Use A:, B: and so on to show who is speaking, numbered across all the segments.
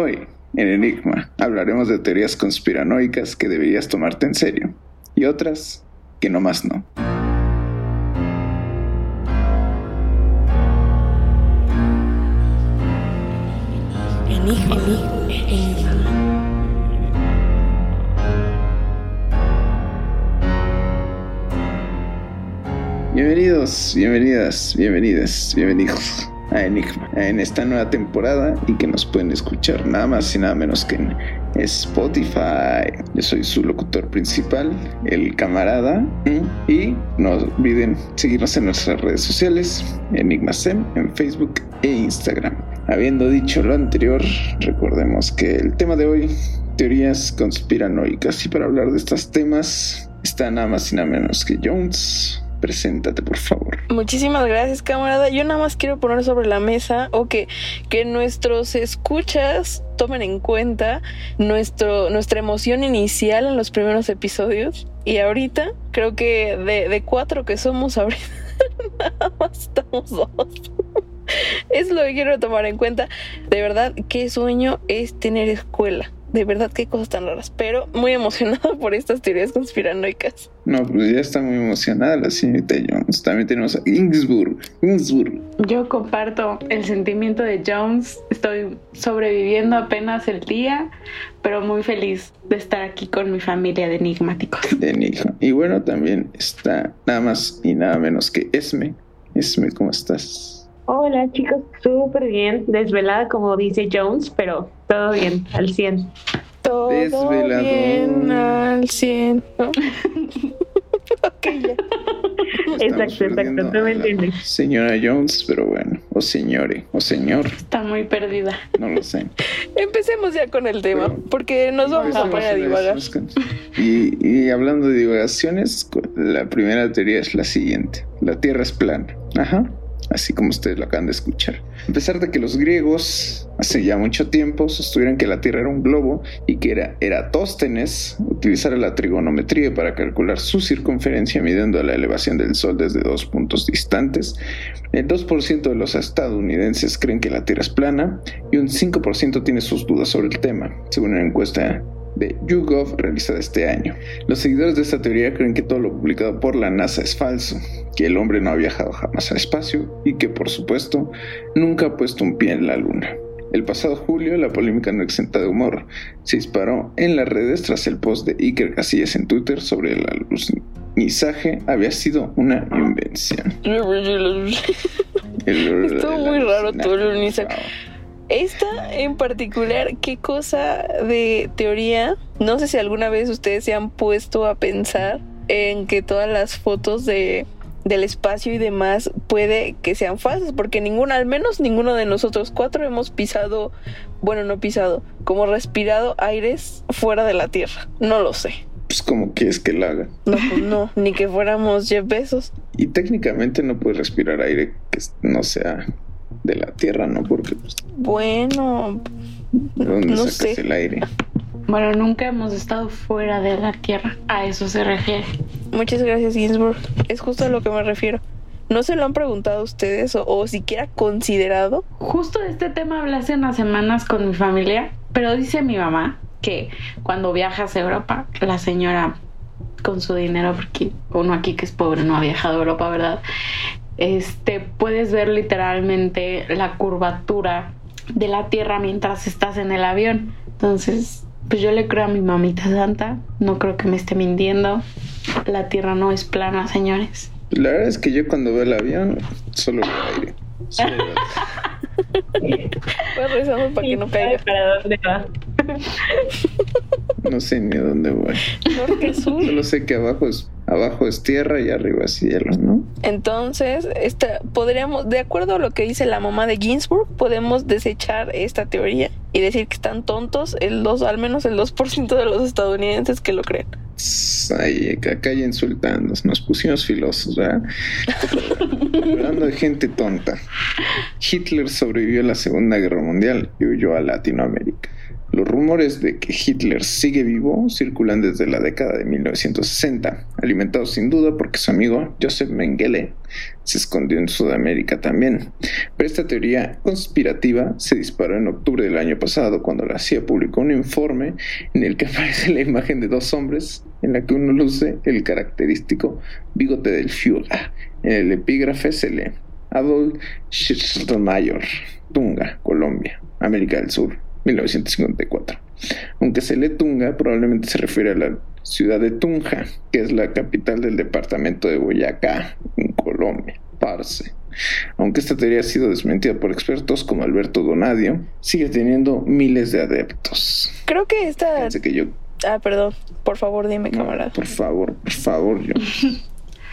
A: Hoy, en Enigma, hablaremos de teorías conspiranoicas que deberías tomarte en serio y otras que no más no.
B: Enigma, enigma.
A: Bienvenidos, bienvenidas, bienvenidas, bienvenidos a Enigma en esta nueva temporada y que nos pueden escuchar nada más y nada menos que en Spotify. Yo soy su locutor principal, el camarada. Y no olviden seguirnos en nuestras redes sociales, EnigmaSem, en Facebook e Instagram. Habiendo dicho lo anterior, recordemos que el tema de hoy, teorías conspiranoicas. Y para hablar de estos temas, está nada más y nada menos que Jones. Preséntate, por favor.
B: Muchísimas gracias, camarada. Yo nada más quiero poner sobre la mesa o que, que nuestros escuchas tomen en cuenta nuestro, nuestra emoción inicial en los primeros episodios. Y ahorita, creo que de, de cuatro que somos ahorita, nada más estamos dos. Es lo que quiero tomar en cuenta. De verdad, qué sueño es tener escuela. De verdad, qué cosas tan raras. Pero muy emocionada por estas teorías conspiranoicas.
A: No, pues ya está muy emocionada la señorita Jones. También tenemos a Innsbruck. Innsbruck.
C: Yo comparto el sentimiento de Jones. Estoy sobreviviendo apenas el día, pero muy feliz de estar aquí con mi familia de enigmáticos.
A: De Enigma. Y bueno, también está nada más y nada menos que Esme. Esme, ¿cómo estás?
D: Hola chicos, súper bien, desvelada como dice Jones, pero todo bien, al 100.
B: Todo
A: Desvelador.
B: bien al 100. ¿no? Ok, ya.
D: Exacto, exacto, tú me entiendes.
A: Señora Jones, pero bueno. O señore, o señor,
C: Está muy perdida.
A: no lo sé.
B: Empecemos ya con el tema, porque nos vamos a poner a divagar.
A: Y, y hablando de divagaciones, la primera teoría es la siguiente. La Tierra es plana. Ajá. Así como ustedes lo acaban de escuchar. A pesar de que los griegos hace ya mucho tiempo sostuvieron que la Tierra era un globo y que era Eratóstenes utilizara la trigonometría para calcular su circunferencia midiendo la elevación del Sol desde dos puntos distantes, el 2% de los estadounidenses creen que la Tierra es plana y un 5% tiene sus dudas sobre el tema, según una encuesta de YouGov realizada este año. Los seguidores de esta teoría creen que todo lo publicado por la NASA es falso, que el hombre no ha viajado jamás al espacio y que, por supuesto, nunca ha puesto un pie en la Luna. El pasado julio, la polémica no exenta de humor se disparó en las redes tras el post de Iker Casillas en Twitter sobre el alunizaje había sido una invención.
B: Estuvo muy raro todo el alunizaje. Esta en particular, ¿qué cosa de teoría? No sé si alguna vez ustedes se han puesto a pensar en que todas las fotos de del espacio y demás puede que sean falsas, porque ninguno, al menos ninguno de nosotros cuatro hemos pisado, bueno, no pisado, como respirado aires fuera de la Tierra. No lo sé.
A: Pues como quieres que la haga.
B: No, pues no, ni que fuéramos Jeff Bezos.
A: Y técnicamente no puedes respirar aire que no sea de la Tierra, ¿no? Porque pues,
B: Bueno,
A: ¿de dónde
B: No
A: sacas
B: sé.
A: el aire?
C: Bueno, nunca hemos estado fuera de la Tierra. A eso se refiere.
B: muchas gracias Ginsburg. Es justo a lo que me refiero. ¿No se lo han preguntado a ustedes o, o siquiera considerado?
C: Justo de este tema hablé hace unas semanas con mi familia, pero dice mi mamá que cuando viajas a Europa, la señora con su dinero, porque uno aquí que es pobre no ha viajado a Europa, ¿verdad? Este, puedes ver literalmente la curvatura de la Tierra mientras estás en el avión. Entonces, pues yo le creo a mi mamita santa, no creo que me esté mintiendo. La Tierra no es plana, señores.
A: La verdad es que yo cuando veo el avión solo veo aire. Solo veo-
B: Pues rezamos para que no caiga.
D: ¿Para dónde va?
A: No sé ni a dónde voy.
B: Norte, sur.
A: Solo sé que abajo es, abajo es tierra y arriba es cielo, ¿no?
B: Entonces, esta, podríamos, de acuerdo a lo que dice la mamá de Ginsburg, podemos desechar esta teoría y decir que están tontos el 2, al menos el 2% de los estadounidenses que lo creen.
A: Ay, acá ya insultando, nos pusimos filosos, ¿verdad? Hablando de gente tonta. Hitler sobrevivió a la Segunda Guerra Mundial y huyó a Latinoamérica. Los rumores de que Hitler sigue vivo circulan desde la década de 1960, alimentados sin duda porque su amigo Joseph Mengele se escondió en Sudamérica también. Pero esta teoría conspirativa se disparó en octubre del año pasado cuando la CIA publicó un informe en el que aparece la imagen de dos hombres en la que uno luce el característico bigote del Führer. En el epígrafe se lee Adolf Schirmayer, Tunga, Colombia, América del Sur, 1954. Aunque se lee Tunga, probablemente se refiere a la ciudad de Tunja, que es la capital del departamento de Boyacá, en Colombia. Parce. Aunque esta teoría ha sido desmentida por expertos como Alberto Donadio, sigue teniendo miles de adeptos.
B: Creo que esta.
A: Que yo.
B: Ah, perdón. Por favor, dime,
A: No,
B: camarada.
A: por favor, por favor, yo.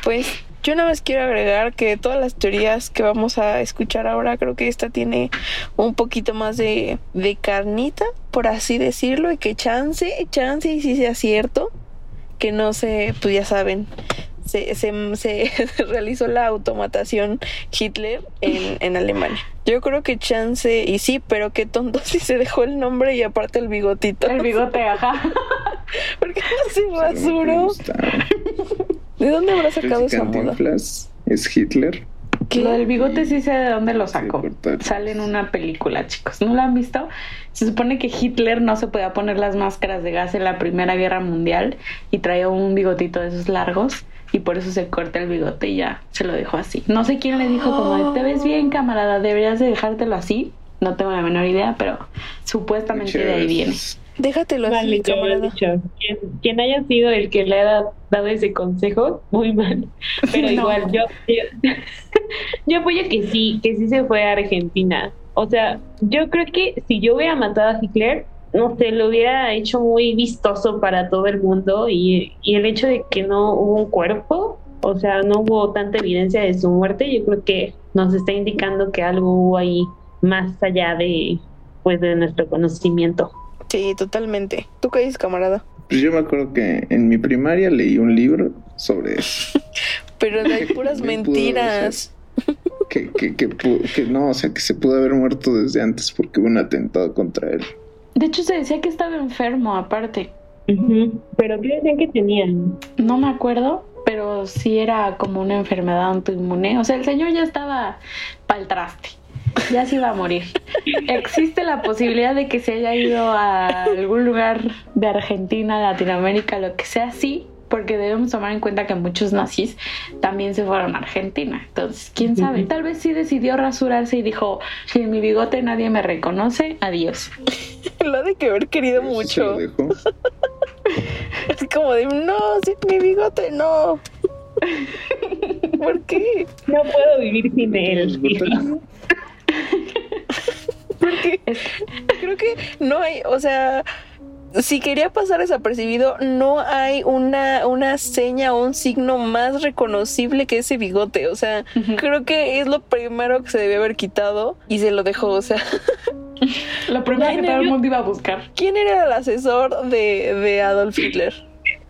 B: Pues yo nada más quiero agregar que todas las teorías que vamos a escuchar ahora, creo que esta tiene un poquito más de, de carnita, por así decirlo, y que chance, chance y si sea cierto, que no se, pues ya saben, se, se, se realizó la automatación Hitler en, en Alemania. Yo creo que chance, y sí, pero qué tonto si se dejó el nombre y aparte el bigotito.
C: El bigote, ajá.
B: Porque no se
A: gusta.
B: ¿De dónde habrá sacado
A: ¿Crees que
B: esa moda?
A: Es Hitler?
B: ¿Qué?
C: Lo del bigote sí sé de dónde lo sacó. Sale en una película, chicos. ¿No lo han visto? Se supone que Hitler no se podía poner las máscaras de gas en la Primera Guerra Mundial y traía un bigotito de esos largos y por eso se corta el bigote y ya se lo dejó así. No sé quién le dijo como, te ves bien, camarada, deberías de dejártelo así. No tengo la menor idea, pero supuestamente de ahí viene.
B: Déjatelo así,
D: Vale, he
B: camarada.
D: dicho, quien, quien haya sido el que le haya dado ese consejo, muy mal. Pero
C: No.
D: igual, yo, yo, yo apoyo que sí, que sí se fue a Argentina. O sea, yo creo que si yo hubiera matado a Hitler, no sé, lo hubiera hecho muy vistoso para todo el mundo y, y el hecho de que no hubo un cuerpo, o sea, no hubo tanta evidencia de su muerte, yo creo que nos está indicando que algo hubo ahí más allá de, pues, de nuestro conocimiento.
B: Sí, totalmente. ¿Tú qué dices, camarada?
A: Pues yo me acuerdo que en mi primaria leí un libro sobre eso.
B: Pero hay puras
A: pudo
B: mentiras.
A: Que, que, que, pu- que no, o sea, que se pudo haber muerto desde antes porque hubo un atentado contra él.
C: De hecho, se decía que estaba enfermo, aparte.
D: Pero ¿qué decían que tenían?
C: No me acuerdo, pero sí era como una enfermedad autoinmune. O sea, el señor ya estaba pa'l traste. Ya se iba a morir. Existe la posibilidad de que se haya ido a algún lugar de Argentina, Latinoamérica, lo que sea, sí, porque debemos tomar en cuenta que muchos nazis también se fueron a Argentina. Entonces, quién sabe, tal vez sí decidió rasurarse y dijo, si en mi bigote nadie me reconoce, adiós.
B: Lo de que haber querido
A: Se lo
B: mucho.
A: dejó.
B: Es como de, no, sí, mi bigote, no. ¿Por qué?
D: No puedo vivir sin él.
B: Porque creo que no hay, o sea, si quería pasar desapercibido, no hay una, una seña o un signo más reconocible que ese bigote. O sea, creo que es lo primero que se debió haber quitado y se lo dejó. O sea,
C: Lo primero que todo el mundo iba a buscar.
B: ¿quién era el asesor de, de Adolf Hitler?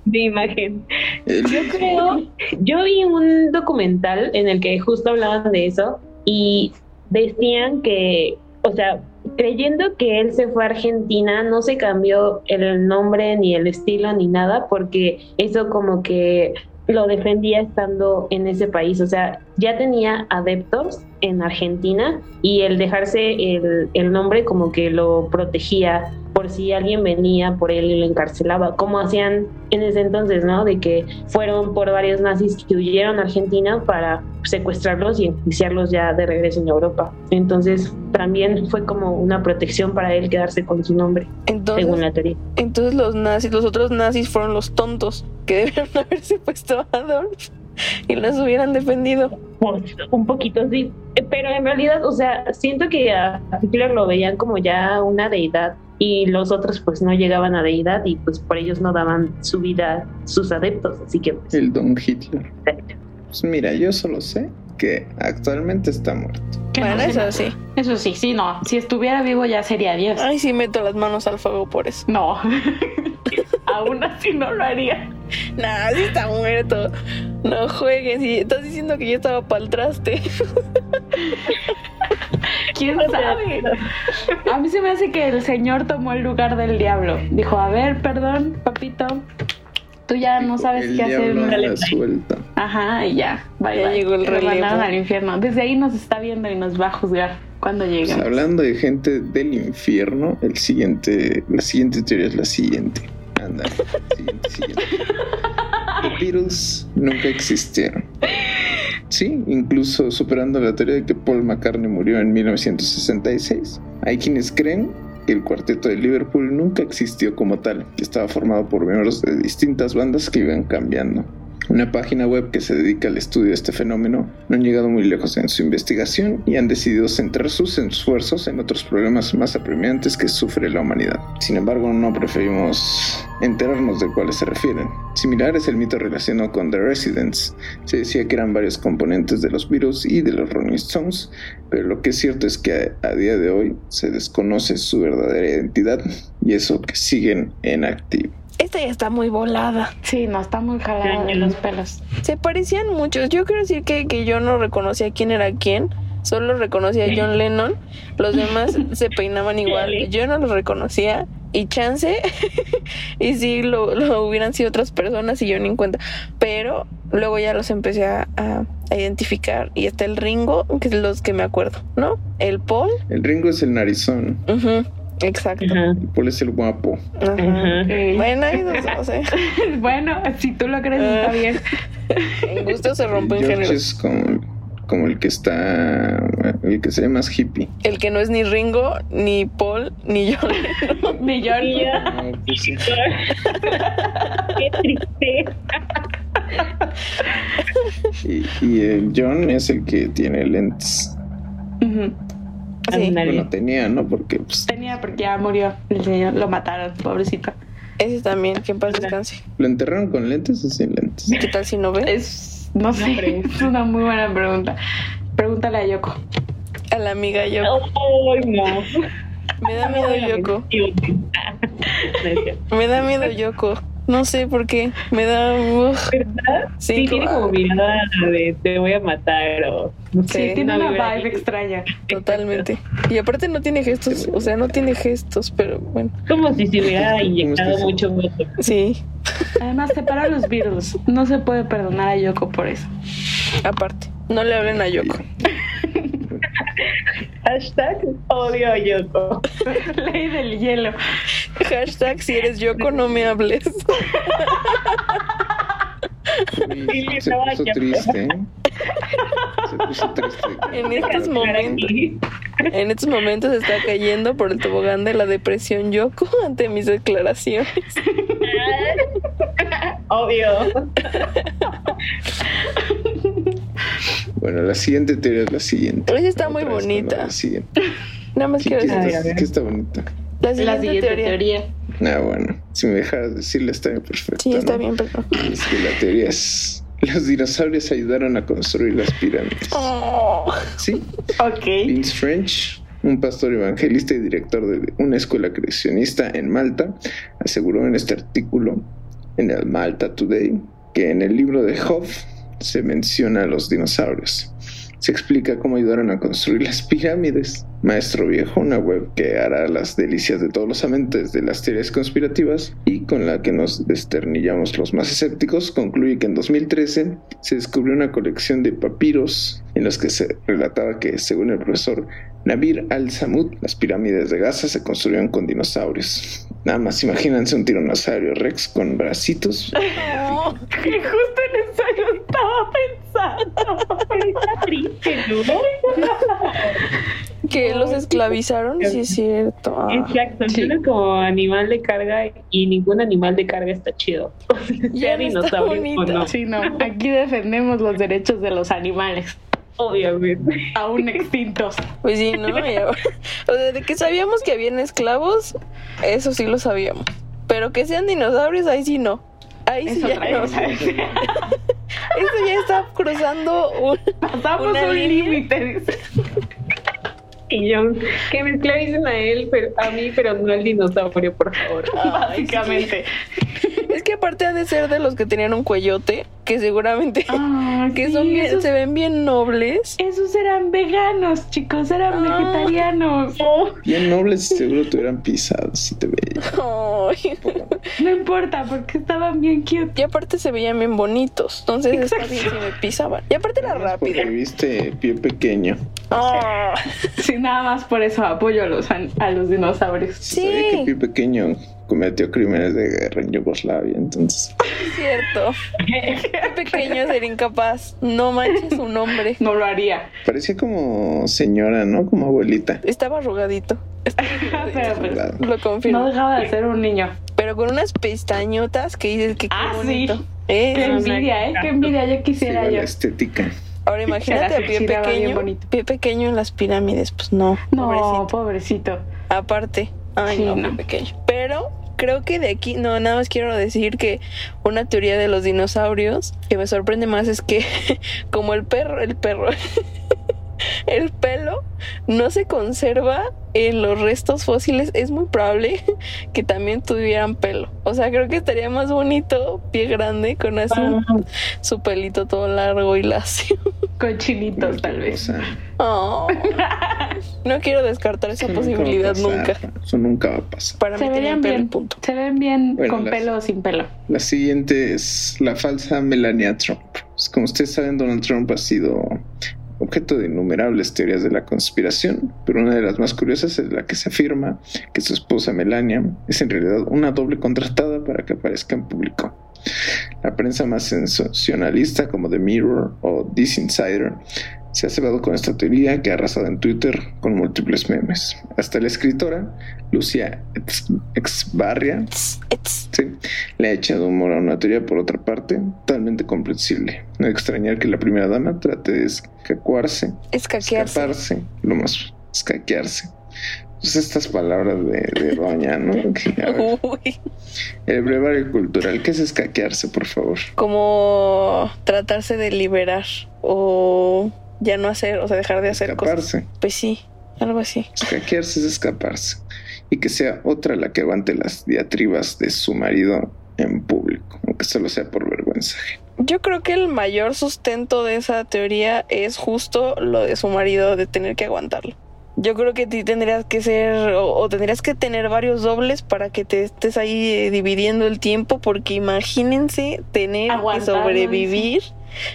D: de imagen. Yo creo, yo vi un documental en el que justo hablaban de eso y decían que, o sea, creyendo que él se fue a Argentina, no se cambió el nombre ni el estilo ni nada porque eso como que lo defendía estando en ese país, o sea, ya tenía adeptos en Argentina y el dejarse el, el nombre como que lo protegía por si alguien venía por él y lo encarcelaba, como hacían en ese entonces, ¿no? De que fueron por varios nazis que huyeron a Argentina para secuestrarlos y enjuiciarlos ya de regreso en Europa. Entonces también fue como una protección para él quedarse con su nombre,
B: Entonces,
D: según la teoría.
B: entonces los nazis, los otros nazis fueron los tontos que debieron haberse puesto a Adolf y los hubieran defendido.
D: Pues, un poquito sí, pero en realidad, o sea, siento que a Hitler lo veían como ya una deidad y los otros pues no llegaban a deidad y pues por ellos no daban su vida sus adeptos, así que pues,
A: el Don Hitler. Pues mira, yo solo sé que actualmente está muerto.
B: Bueno,
C: no
B: eso sí.
C: Eso sí, sí, no. Si estuviera vivo ya sería Dios.
B: Ay, sí meto las manos al fuego por eso.
C: No. Aún así no lo haría.
B: Nah, sí está muerto. No jueguen. Si estás diciendo que yo estaba para el traste.
C: ¿Quién sabe? A mí se me hace que el señor tomó el lugar del diablo. Dijo, a ver, perdón, papito. Tú ya no sabes
A: El
C: qué hacer. bye".
A: suelta.
C: Ajá, y ya. Bye,
B: Ya
C: bye.
B: llegó el relevo.
C: al infierno. Desde ahí nos está viendo y nos va a juzgar cuando
A: Pues,
C: llegue.
A: hablando de gente del infierno, el siguiente, la siguiente teoría es la siguiente. Anda, siguiente, siguiente. Los Beatles nunca existieron. Sí, incluso superando la teoría de que Paul McCartney murió en 1966. Hay quienes creen que el cuarteto de Liverpool nunca existió como tal, que estaba formado por miembros de distintas bandas que iban cambiando. Una página web que se dedica al estudio de este fenómeno no han llegado muy lejos en su investigación y han decidido centrar sus esfuerzos en otros problemas más apremiantes que sufre la humanidad. Sin embargo, no preferimos enterarnos de cuáles se refieren. Similar es el mito relacionado con The Residents. Se decía que eran varios componentes de los Beatles y de los Rolling Stones, pero lo que es cierto es que a, a día de hoy se desconoce su verdadera identidad y eso que siguen en activo.
B: Esta ya está muy volada.
C: Sí, no, está muy jalada de los pelos.
B: Se parecían muchos. Yo quiero decir que, que yo no reconocía quién era quién. Solo reconocía a John Lennon. Los demás se peinaban igual. Yo no los reconocía. Y chance. y sí, lo, lo hubieran sido otras personas y yo ni en cuenta. Pero luego ya los empecé a, a- a identificar. Y está el Ringo, que es los que me acuerdo, ¿no? El Paul.
A: El Ringo es el narizón,
B: ujú, Exacto.
D: Ajá.
A: Paul es el guapo.
B: Ajá.
D: Ajá.
C: Ok.
B: Bueno, hay dos, o sea,
C: Bueno, si tú lo crees, está
B: Ah.
C: bien.
B: en gusto se rompen
A: George
B: géneros.
A: es como, como el que está, el que se ve más hippie.
B: El que no es ni Ringo, ni Paul, ni John.
C: Ni
D: ya,
A: No, pues sí.
D: Qué triste.
A: Y, y el John es el que tiene lentes.
C: Ujú.
B: Sí.
A: Bueno, tenía, ¿no? Porque pues,
C: Tenía porque ya murió el señor. Lo mataron, pobrecito.
B: ese también, que en paz descanse.
A: lo enterraron con lentes o sin lentes.
B: ¿Qué tal si no ve?
C: Es, no sé, es una muy buena pregunta. Pregúntale a Yoko.
B: A la amiga Yoko.
D: Ay, no.
B: Me da miedo Yoko. Me da miedo Yoko. No sé por qué. Me da. uf. Sí,
D: Sí, tiene
B: como-
D: mirada de te voy a matar o no sé.
C: Sí, tiene una
D: vibra
C: vibe
D: ahí.
C: extraña.
B: Totalmente. Y aparte no tiene gestos. O sea, no tiene gestos, pero bueno.
D: Como si se hubiera inyectado mucho voto.
B: Sí,
C: Además, separa los Beatles. No se puede perdonar a Yoko por eso.
B: aparte. No le hablen a Yoko.
D: Hashtag odio a Yoko.
C: Ley del hielo.
B: Hashtag si eres Yoko, no me hables.
A: Uy, se puso triste, ¿eh? Se puso triste.
B: En estos momentos. En estos momentos está cayendo por el tobogán de la depresión Yoko ante mis declaraciones.
D: Obvio.
A: Bueno, la siguiente teoría es la siguiente.
B: Oye, está muy bonita.
A: no, la siguiente.
B: Nada más
A: ¿Qué,
B: quiero decir.
A: qué está bonita?
B: La siguiente,
C: La siguiente
B: teoría.
C: teoría.
A: Ah, bueno, si me dejaras decirla está bien perfecto.
B: Sí, está
A: ¿no?
B: bien, perdón.
A: Es que la teoría es... Los dinosaurios ayudaron a construir las pirámides.
B: Oh,
A: Sí,
C: Ok.
A: Vince French, un pastor evangelista y director de una escuela creacionista en Malta, aseguró en este artículo en el Malta Today que en el libro de Job se menciona a los dinosaurios. Se explica cómo ayudaron a construir las pirámides. Maestro Viejo, una web que hará las delicias de todos los amantes de las teorías conspirativas y con la que nos desternillamos los más escépticos, concluye que en 2013 se descubrió una colección de papiros en los que se relataba que, según el profesor Nabir al-Samud, las pirámides de Gaza se construyeron con dinosaurios. Nada más imagínense un tiranosaurio rex con bracitos.
C: Que justo en eso estaba pensando.
D: Está triste, ¿no?
B: Que los esclavizaron, sí es cierto. Ah,
D: Exacto,
C: Sí.
D: como animal de carga y ningún animal de carga está chido.
B: Ya
D: sea
B: no está bonito.
D: no,
C: Sí, no. Aquí defendemos los derechos de los animales,
D: obviamente.
C: aún extintos.
B: Pues sí, ¿no? O sea, de que sabíamos que habían esclavos, eso sí lo sabíamos. Pero que sean dinosaurios, ahí sí no. Ahí sí ya no. Eso ya está cruzando un...
C: Pasamos
B: Una
C: un límite, dice.
D: Y yo, que me esclavicen a él, pero a mí, pero no al dinosaurio, por favor.
B: Ay, sí. Es que aparte ha de ser de los que tenían un cuellote, que seguramente
C: Ah,
B: que
C: sí,
B: son bien-
C: esos,
B: se ven bien nobles.
C: esos eran veganos, chicos, eran
B: Ah.
C: vegetarianos.
A: Bien nobles y seguro te hubieran pisado si te veía.
B: Ay.
C: No importa, porque estaban bien cute.
B: Y aparte se veían bien bonitos. Entonces está
C: Exacto.
B: bien si me pisaban. Y aparte era rápido.
A: Porque viste pie pequeño.
B: Ah,
C: Sí, nada más por eso apoyo a los, an- a los dinosaurios.
B: Sí.
A: Sabía que pie pequeño cometió crímenes de guerra en Yugoslavia, entonces.
B: es cierto. Qué pequeño ser incapaz. No manches su nombre.
C: No lo haría.
A: Parecía como señora, ¿no? Como abuelita.
B: Estaba arrugadito. Estaba
C: Pero,
B: arrugadito. Lo
C: no
B: confirmo.
C: dejaba de ser un niño.
B: Pero con unas pestañotas que dices que qué
C: Ah, sí.
B: Eh,
C: Qué envidia, ¿eh? Qué envidia, yo
A: Sí,
C: quisiera
A: la
C: yo.
A: estética.
B: Ahora imagínate a pie pequeño.
C: bonito.
B: Pie pequeño en las pirámides. Pues no.
C: No,
B: pobrecito.
C: pobrecito.
B: Aparte. Ay,
C: Sí,
B: no,
C: no.
B: pequeño. Pero creo que de aquí, no, nada más quiero decir que una teoría de los dinosaurios que me sorprende más es que como el perro, el perro, el pelo no se conserva en los restos fósiles, es muy probable que también tuvieran pelo. O sea, creo que estaría más bonito, pie grande, con así su pelito todo largo y lacio.
C: Cochinitos, tal vez.
B: Oh. No quiero descartar esa
A: Eso nunca
B: posibilidad
A: pasar.
B: nunca.
A: Eso nunca va a pasar.
B: Para
C: Se
B: mí
C: verían bien.
B: punto.
C: Se ven bien
A: Bueno,
C: con
A: las-
C: pelo o sin pelo.
A: La siguiente es la falsa Melania Trump. Pues, como ustedes saben, Donald Trump ha sido objeto de innumerables teorías de la conspiración, pero una de las más curiosas es la que se afirma que su esposa Melania es en realidad una doble contratada para que aparezca en público. La prensa más sensacionalista como The Mirror o This Insider se ha cebado con esta teoría que ha arrasado en Twitter con múltiples memes. Hasta la escritora Lucia Ex- Exbarria. Sí, le ha echado humor a una teoría por otra parte, totalmente comprensible. No hay que extrañar que la primera dama trate de escacuarse,
B: Escaquearse.
A: escaparse, lo más escaquearse. Pues estas palabras de, de doña, ¿no? Ver,
B: Uy,
A: el brevario cultural, ¿qué es escaquearse, por favor?
B: como tratarse de liberar o ya no hacer, o sea, dejar de hacer cosas.
A: Escaparse.
B: Pues sí, algo así.
A: Escaquearse es escaparse. Y que sea otra la que aguante las diatribas de su marido en público, aunque solo sea por vergüenza.
B: Yo creo que el mayor sustento de esa teoría es justo lo de su marido de tener que aguantarlo. Yo creo que ti tendrías que ser o, o tendrías que tener varios dobles para que te estés ahí eh, dividiendo el tiempo porque imagínense tener
C: Aguantarlo,
B: que sobrevivir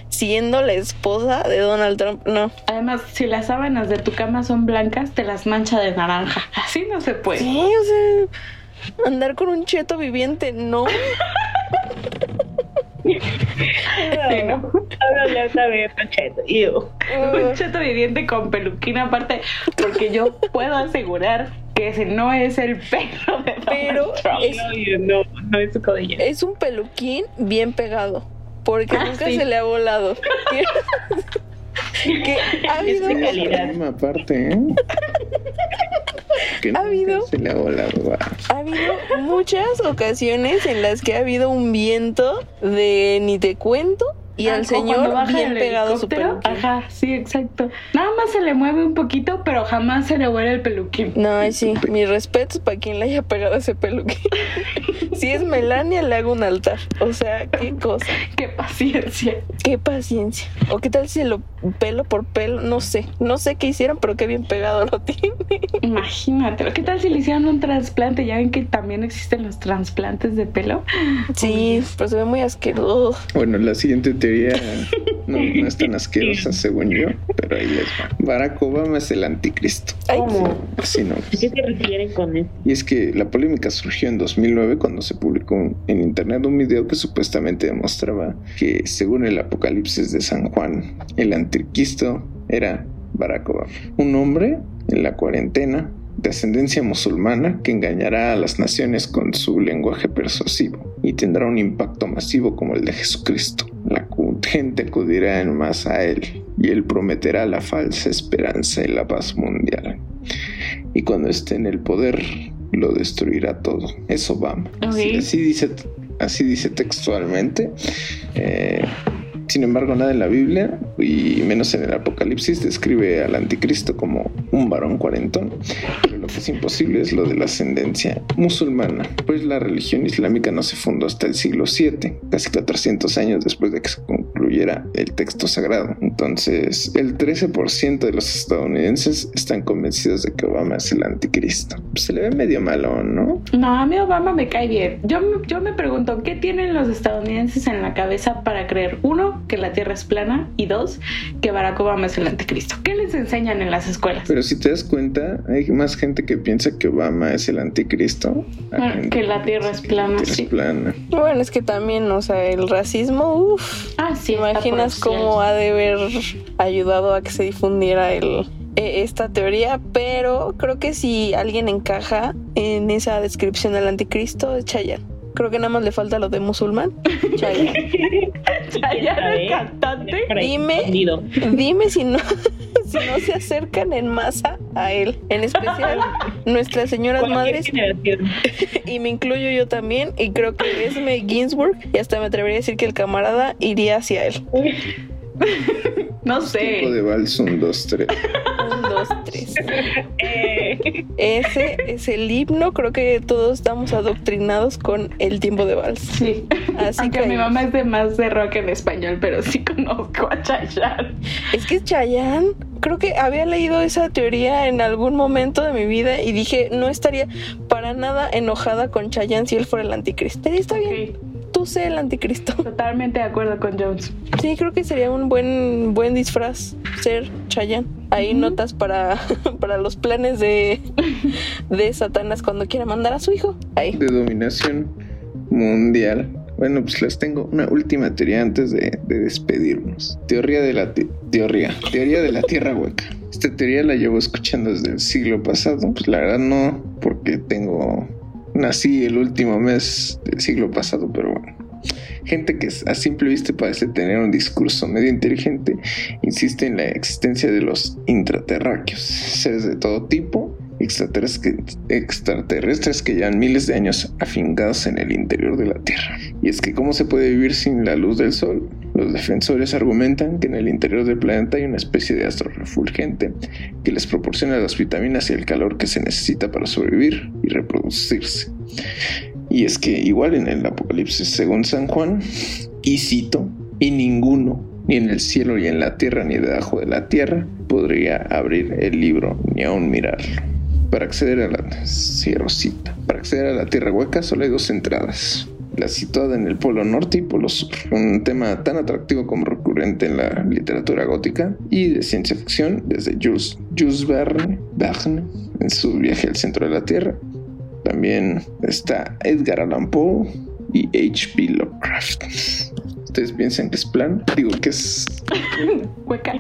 B: siendo la esposa de Donald Trump. No.
C: Además, si las sábanas de tu cama son blancas, te las mancha de naranja. Así no se puede.
B: Sí, o sea, andar con un cheto viviente, no.
C: Sí, ¿no?
D: Vez, Pacheto. Ew.
C: Un cheto viviente con peluquina aparte, porque yo puedo asegurar que ese no es el pelo de Donald
B: Pero
C: Trump.
B: es,
D: No, ew, no, no es su
B: es un peluquín bien pegado. Porque
C: Ah,
B: nunca
C: sí.
B: se le ha volado. que ha habido.
D: de calidad.
A: Parte, ¿eh? Que
B: ¿Ha
A: nunca
B: habido?
A: Se le ha volado.
B: Ha habido muchas ocasiones en las que ha habido un viento de ni te cuento y
C: Ah,
B: al
C: cuando
B: señor
C: baja
B: bien
C: el
B: pegado su
C: helicóptero.
B: peluquín.
C: Ajá, sí, exacto. Nada más se le mueve un poquito, pero jamás se le vuelve el peluquín.
B: No, sí, mis respetos para quien le haya pegado ese peluquín. si es Melania, le hago un altar. O sea, qué cosa,
C: Qué paciencia.
B: qué paciencia. O qué tal si lo pelo por pelo, no sé. No sé qué hicieron, pero qué bien pegado lo tiene.
C: Imagínate. ¿Qué tal si le hicieran un trasplante? Ya ven que también existen los trasplantes de pelo.
B: Sí, pero se ve muy asqueroso.
A: Bueno, la siguiente teoría no, no es tan asquerosa según yo, pero ahí les va. Barack Obama es el anticristo.
D: ¿Cómo?
A: Así no.
D: ¿A qué se refieren con eso?
A: Y es que la polémica surgió en 2009 cuando se publicó en internet un video que supuestamente demostraba que según el apocalipsis de San Juan, el anticristo era Barack Obama. Un hombre en la cuarentena de ascendencia musulmana que engañará a las naciones con su lenguaje persuasivo y tendrá un impacto masivo como el de Jesucristo. La gente acudirá en masa a él y él prometerá la falsa esperanza y la paz mundial. Y cuando esté en el poder, lo destruirá todo. Es Obama. Así,
C: Ok.
A: así dice, así dice textualmente. Eh, sin embargo, nada en la Biblia, y menos en el Apocalipsis, describe al anticristo como un varón cuarentón. Es imposible es lo de la ascendencia musulmana, pues la religión islámica no se fundó hasta el siglo VII, casi 400 años después de que se concluyera el texto sagrado. Entonces, el 13% de los estadounidenses están convencidos de que Obama es el anticristo. Se le ve medio malo, ¿no?
C: No, a mí Obama me cae bien. Yo, yo me pregunto, ¿qué tienen los estadounidenses en la cabeza para creer, uno, que la Tierra es plana y dos, que Barack Obama es el anticristo? ¿Qué les enseñan en las escuelas?
A: Pero si te das cuenta, hay más gente que piensa que Obama es el anticristo.
C: que la Tierra es plana.
A: sí. plana.
B: Bueno, es que también, o sea, el racismo, uff.
C: Ah, sí.
B: Imaginas cómo ha de haber ayudado a que se difundiera el, e, esta teoría, pero creo que si alguien encaja en esa descripción del anticristo es Chayanne. Creo que nada más le falta lo de musulmán.
C: Chayanne. Chayanne el cantante.
B: Dime, dime si no, si no se acercan en masa a él. En especial nuestras señoras madres. y me incluyo yo también. Y creo que es May Ginsburg. Y hasta me atrevería a decir que el camarada iría hacia él.
C: no sé.
A: Tipo de vals, un, dos, tres.
B: Tres. Eh. Ese es el himno. Creo que todos estamos adoctrinados con el tiempo de vals.
C: Sí. Así que mi mamá es de más de rock en español, pero sí conozco a Chayanne.
B: Es que Chayanne, creo que había leído esa teoría en algún momento de mi vida y dije, no estaría para nada enojada con Chayanne si él fuera el anticristo. Está bien tú sé el anticristo.
C: Totalmente de acuerdo con Jones.
B: Sí, creo que sería un buen, buen disfraz ser Chayanne. Ahí notas para, para los planes de, de Satanás cuando quiera mandar a su hijo. Ahí.
A: De dominación mundial. Bueno, pues les tengo una última teoría antes de, despedirnos. Teoría de la teoría. Teoría de la tierra hueca. Esta teoría la llevo escuchando desde el siglo pasado. Pues la verdad no, porque tengo nací el último mes del siglo pasado, pero bueno. Gente que a simple vista parece tener un discurso medio inteligente insiste en la existencia de los intraterráqueos, seres de todo tipo, extraterrestres que llevan miles de años afincados en el interior de la Tierra. Y es que ¿cómo se puede vivir sin la luz del Sol? Los defensores argumentan que en el interior del planeta hay una especie de astro refulgente que les proporciona las vitaminas y el calor que se necesita para sobrevivir y reproducirse. Y es que igual en el Apocalipsis según San Juan, y cito, y ninguno, ni en el cielo ni en la tierra ni debajo de la tierra, podría abrir el libro ni aún mirarlo. Para acceder a la para acceder a la tierra hueca solo hay dos entradas la situada en el Polo Norte y Polo Sur, un tema tan atractivo como recurrente en la literatura gótica y de ciencia ficción desde Jules, Jules Verne, Verne en su viaje al centro de la Tierra. También está Edgar Allan Poe y H.P. Lovecraft. ¿Ustedes piensan que es plan? Digo que es...
C: Hueca.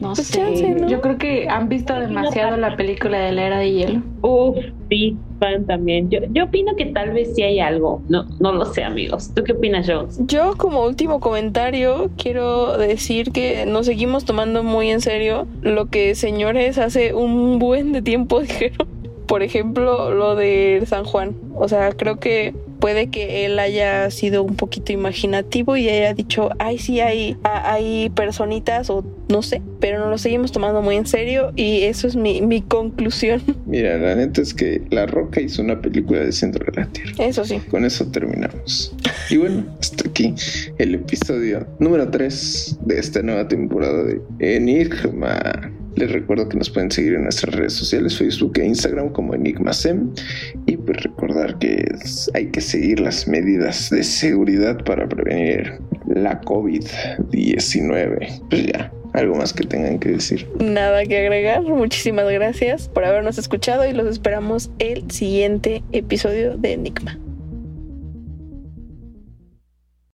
C: No pues sé. Yo creo que han visto demasiado la película de la era de hielo.
D: Uf, sí, fan también. Yo, yo opino que tal vez sí hay algo. No, no lo sé, amigos. ¿Tú qué opinas, Jones?
B: Yo, como último comentario, quiero decir que nos seguimos tomando muy en serio lo que señores hace un buen de tiempo dijeron. Por ejemplo, lo de San Juan. O sea, creo que puede que él haya sido un poquito imaginativo y haya dicho, ay, sí, hay, hay personitas o no sé, pero no lo seguimos tomando muy en serio y eso es mi, mi conclusión.
A: Mira, la neta es que La Roca hizo una película de centro de la Tierra.
B: Eso sí.
A: Con eso terminamos. Y bueno, hasta aquí el episodio número 3 de esta nueva temporada de Enigma. Les recuerdo que nos pueden seguir en nuestras redes sociales, Facebook e Instagram como EnigmaSem. Y pues recordar que hay que seguir las medidas de seguridad para prevenir la COVID-19. Pues ya, algo más que tengan que decir.
B: Nada que agregar. Muchísimas gracias por habernos escuchado y los esperamos el siguiente episodio de Enigma.